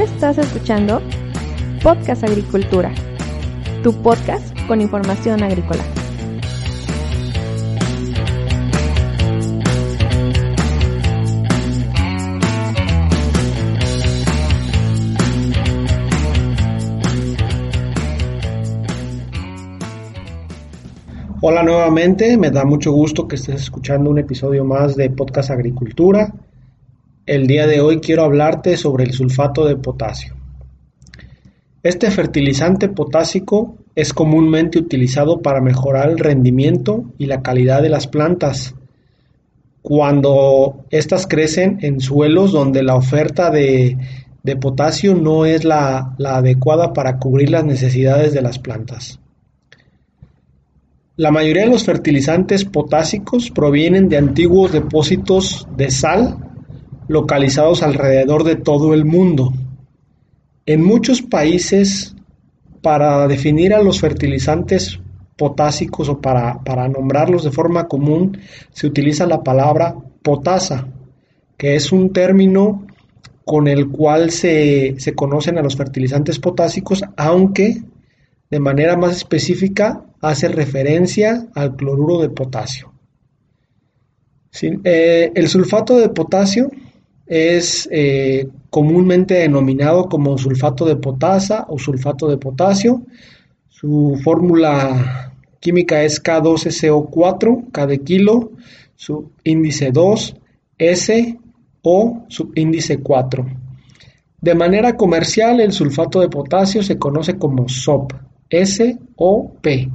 Estás escuchando Podcast Agricultura, tu podcast con información agrícola. Hola nuevamente, me da mucho gusto que estés escuchando un episodio más de Podcast Agricultura. El día de hoy quiero hablarte sobre el sulfato de potasio. Este fertilizante potásico es comúnmente utilizado para mejorar el rendimiento y la calidad de las plantas cuando éstas crecen en suelos donde la oferta de, potasio no es la adecuada para cubrir las necesidades de las plantas. La mayoría de los fertilizantes potásicos provienen de antiguos depósitos de sal localizados alrededor de todo el mundo. En muchos países, para definir a los fertilizantes potásicos o para, para nombrarlos de forma común, se utiliza la palabra potasa, que es un término con el cual se, se conocen a los fertilizantes potásicos, aunque de manera más específica hace referencia al cloruro de potasio. Eh, el sulfato de potasio es eh, comúnmente denominado como sulfato de potasa o sulfato de potasio. Su fórmula química es K12CO4, K de kilo, su índice 2, S o subíndice 4. De manera comercial, el sulfato de potasio se conoce como SOP, S o P.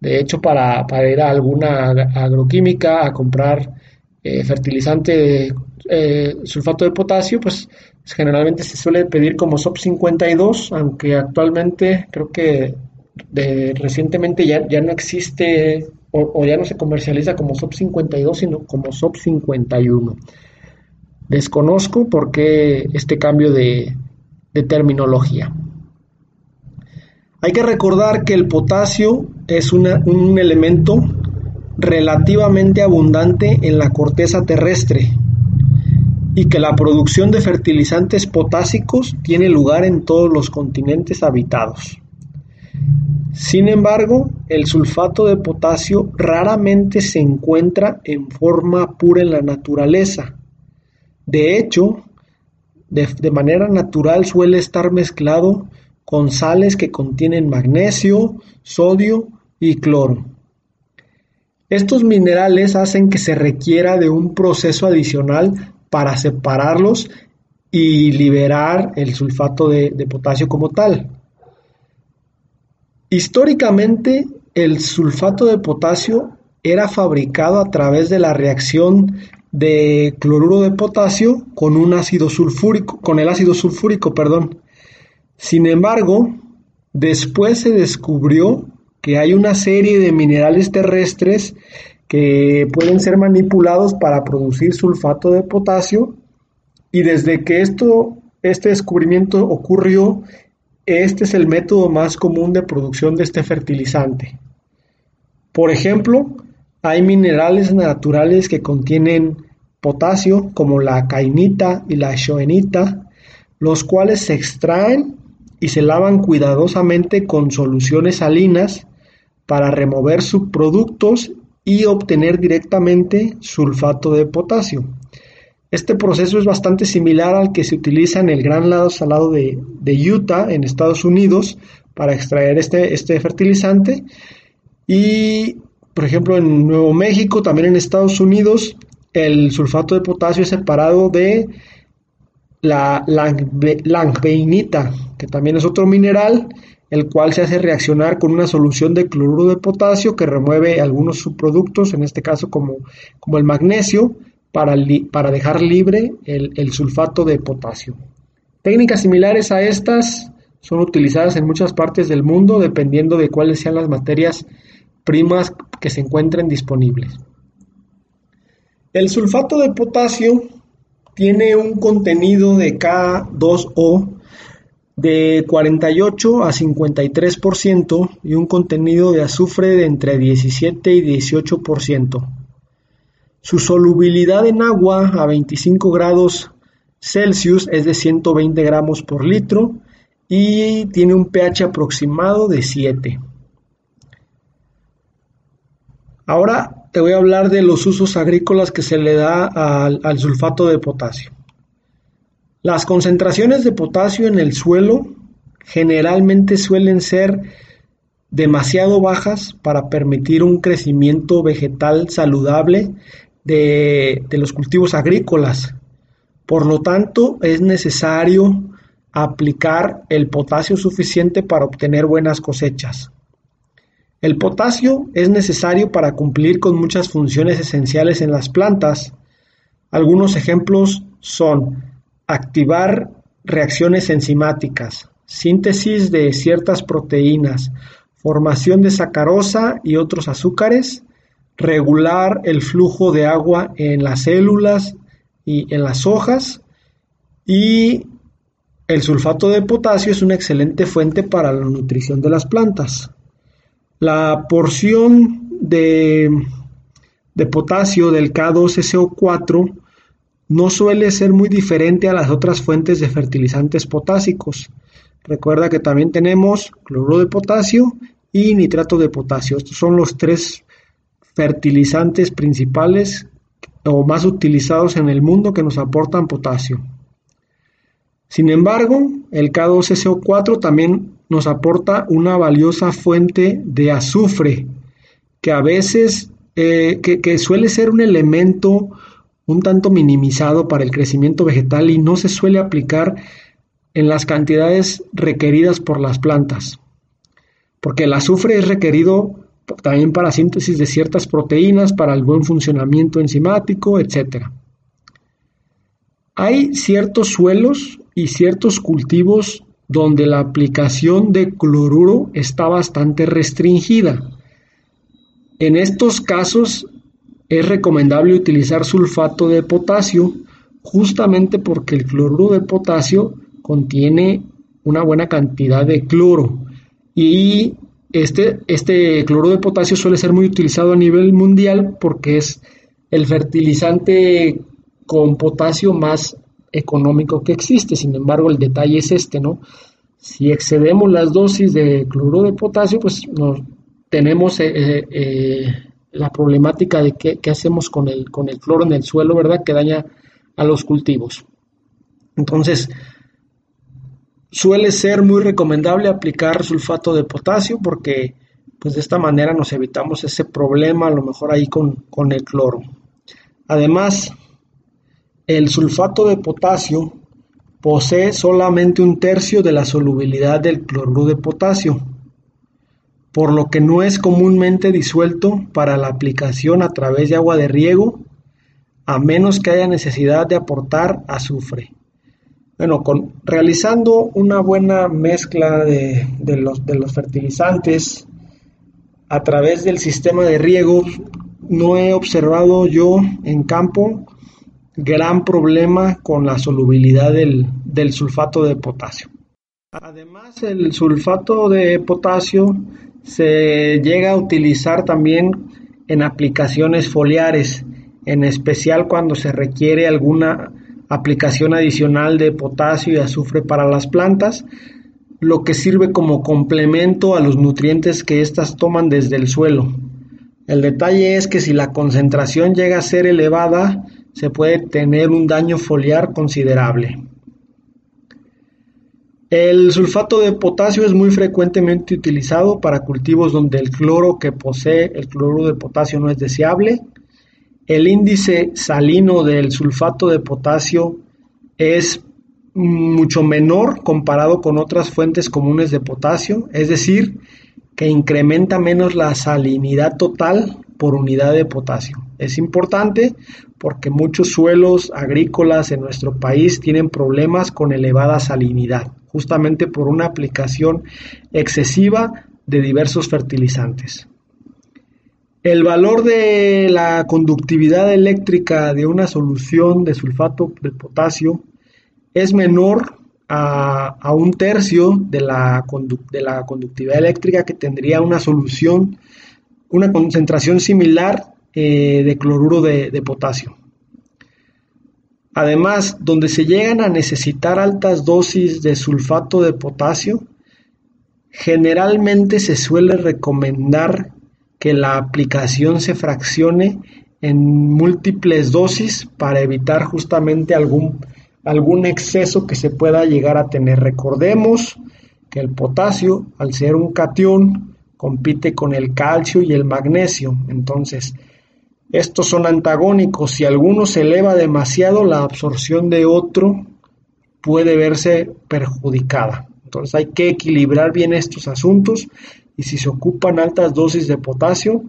De hecho, para, ir a alguna agroquímica a comprar eh, fertilizante eh, sulfato de potasio, pues generalmente se suele pedir como SOP 52, aunque actualmente creo que recientemente ya, ya no existe o, ya no se comercializa como SOP 52, sino como SOP 51. Desconozco por qué este cambio de terminología. Hay que recordar que el potasio es un elemento relativamente abundante en la corteza terrestre y que la producción de fertilizantes potásicos tiene lugar en todos los continentes habitados. Sin embargo, el sulfato de potasio raramente se encuentra en forma pura en la naturaleza. De hecho, de, manera natural suele estar mezclado con sales que contienen magnesio, sodio y cloro. Estos minerales hacen que se requiera de un proceso adicional para separarlos y liberar el sulfato de, potasio como tal. Históricamente, el sulfato de potasio era fabricado a través de la reacción de cloruro de potasio con un ácido sulfúrico, con el ácido sulfúrico, perdón. Sin embargo, después se descubrió que hay una serie de minerales terrestres que pueden ser manipulados para producir sulfato de potasio y desde que esto, este descubrimiento ocurrió, este es el método más común de producción de este fertilizante. Por ejemplo, hay minerales naturales que contienen potasio, como la cainita y la shoenita, los cuales se extraen y se lavan cuidadosamente con soluciones salinas para remover subproductos y obtener directamente sulfato de potasio. Este proceso es bastante similar al que se utiliza en el Gran Lado Salado de, Utah, en Estados Unidos, para extraer este, este fertilizante. Y, por ejemplo, en Nuevo México, también en Estados Unidos, el sulfato de potasio es separado de la langbeinita, que también es otro mineral, el cual se hace reaccionar con una solución de cloruro de potasio que remueve algunos subproductos, en este caso como, como el magnesio, para, para dejar libre el, el sulfato de potasio. Técnicas similares a estas son utilizadas en muchas partes del mundo dependiendo de cuáles sean las materias primas que se encuentren disponibles. El sulfato de potasio tiene un contenido de K2O de 48 a 53% y un contenido de azufre de entre 17 y 18%. Su solubilidad en agua a 25 grados Celsius es de 120 gramos por litro y tiene un pH aproximado de 7. Ahora te voy a hablar de los usos agrícolas que se le da al, al sulfato de potasio. Las concentraciones de potasio en el suelo generalmente suelen ser demasiado bajas para permitir un crecimiento vegetal saludable de, los cultivos agrícolas. Por lo tanto, es necesario aplicar el potasio suficiente para obtener buenas cosechas. El potasio es necesario para cumplir con muchas funciones esenciales en las plantas. Algunos ejemplos son activar reacciones enzimáticas, síntesis de ciertas proteínas, formación de sacarosa y otros azúcares, regular el flujo de agua en las células y en las hojas y el sulfato de potasio es una excelente fuente para la nutrición de las plantas. La porción de, potasio del K2SO4 no suele ser muy diferente a las otras fuentes de fertilizantes potásicos. Recuerda que también tenemos cloruro de potasio y nitrato de potasio. Estos son los tres fertilizantes principales o más utilizados en el mundo que nos aportan potasio. Sin embargo, el K2SO4 también nos aporta una valiosa fuente de azufre, que a veces eh, que suele ser un elemento un tanto minimizado para el crecimiento vegetal y no se suele aplicar en las cantidades requeridas por las plantas, porque el azufre es requerido también para síntesis de ciertas proteínas, para el buen funcionamiento enzimático, etc. Hay ciertos suelos y ciertos cultivos donde la aplicación de cloruro está bastante restringida. En estos casos es recomendable utilizar sulfato de potasio justamente porque el cloruro de potasio contiene una buena cantidad de cloro y este, este cloruro de potasio suele ser muy utilizado a nivel mundial porque es el fertilizante con potasio más económico que existe. Sin embargo, el detalle es este, ¿no? Si excedemos las dosis de cloruro de potasio, pues tenemos eh, eh, eh, la problemática de qué, hacemos con el, con el cloro en el suelo, ¿verdad? Que daña a los cultivos. Entonces, suele ser muy recomendable aplicar sulfato de potasio porque pues de esta manera nos evitamos ese problema a lo mejor ahí con, con el cloro. Además, el sulfato de potasio posee solamente un tercio de la solubilidad del cloruro de potasio por lo que no es comúnmente disuelto para la aplicación a través de agua de riego, a menos que haya necesidad de aportar azufre. Bueno, con, realizando una buena mezcla de, los, de los fertilizantes a través del sistema de riego, no he observado yo en campo gran problema con la solubilidad del, del sulfato de potasio. Además, el sulfato de potasio se llega a utilizar también en aplicaciones foliares, en especial cuando se requiere alguna aplicación adicional de potasio y azufre para las plantas, lo que sirve como complemento a los nutrientes que éstas toman desde el suelo. El detalle es que si la concentración llega a ser elevada, se puede tener un daño foliar considerable. El sulfato de potasio es muy frecuentemente utilizado para cultivos donde el cloro que posee el cloruro de potasio no es deseable. El índice salino del sulfato de potasio es mucho menor comparado con otras fuentes comunes de potasio, es decir, que incrementa menos la salinidad total por unidad de potasio. Es importante porque muchos suelos agrícolas en nuestro país tienen problemas con elevada salinidad justamente por una aplicación excesiva de diversos fertilizantes. El valor de la conductividad eléctrica de una solución de sulfato de potasio es menor a, un tercio de la, conductividad eléctrica que tendría una solución, una concentración similar eh, de cloruro de potasio. Además, donde se llegan a necesitar altas dosis de sulfato de potasio, generalmente se suele recomendar que la aplicación se fraccione en múltiples dosis para evitar justamente algún, algún exceso que se pueda llegar a tener. Recordemos que el potasio, al ser un cation, compite con el calcio y el magnesio. Entonces, estos son antagónicos. Si alguno se eleva demasiado, la absorción de otro puede verse perjudicada. Entonces hay que equilibrar bien estos asuntos y si se ocupan altas dosis de potasio,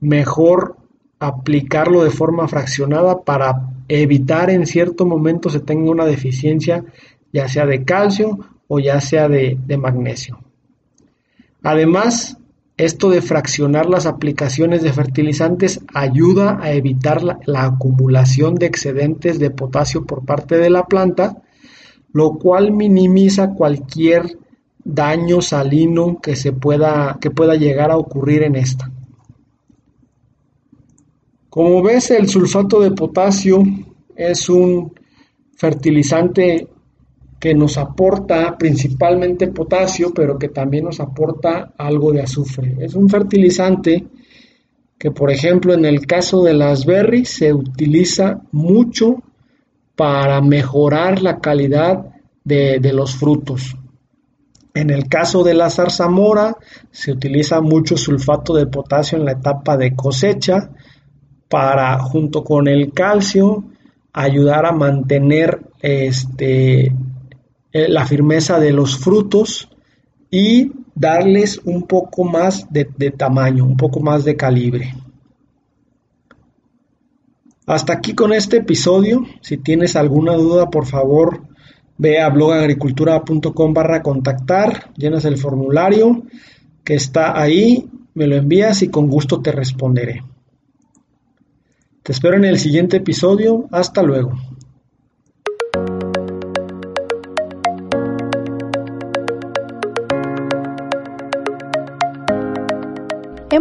mejor aplicarlo de forma fraccionada para evitar en cierto momento se tenga una deficiencia ya sea de calcio o ya sea de, de magnesio. Además, esto de fraccionar las aplicaciones de fertilizantes ayuda a evitar la, acumulación de excedentes de potasio por parte de la planta, lo cual minimiza cualquier daño salino que, se pueda, que pueda llegar a ocurrir en esta. Como ves, el sulfato de potasio es un fertilizante que nos aporta principalmente potasio, pero que también nos aporta algo de azufre. Es un fertilizante que, por ejemplo, en el caso de las berries se utiliza mucho para mejorar la calidad de, los frutos. En el caso de la zarzamora se utiliza mucho sulfato de potasio en la etapa de cosecha para, junto con el calcio, ayudar a mantener este, eh, la firmeza de los frutos y darles un poco más de, tamaño, un poco más de calibre. Hasta aquí con este episodio. Si tienes alguna duda, por favor, ve a blogagricultura.com barra contactar, llenas el formulario que está ahí, me lo envías y con gusto te responderé. Te espero en el siguiente episodio. Hasta luego.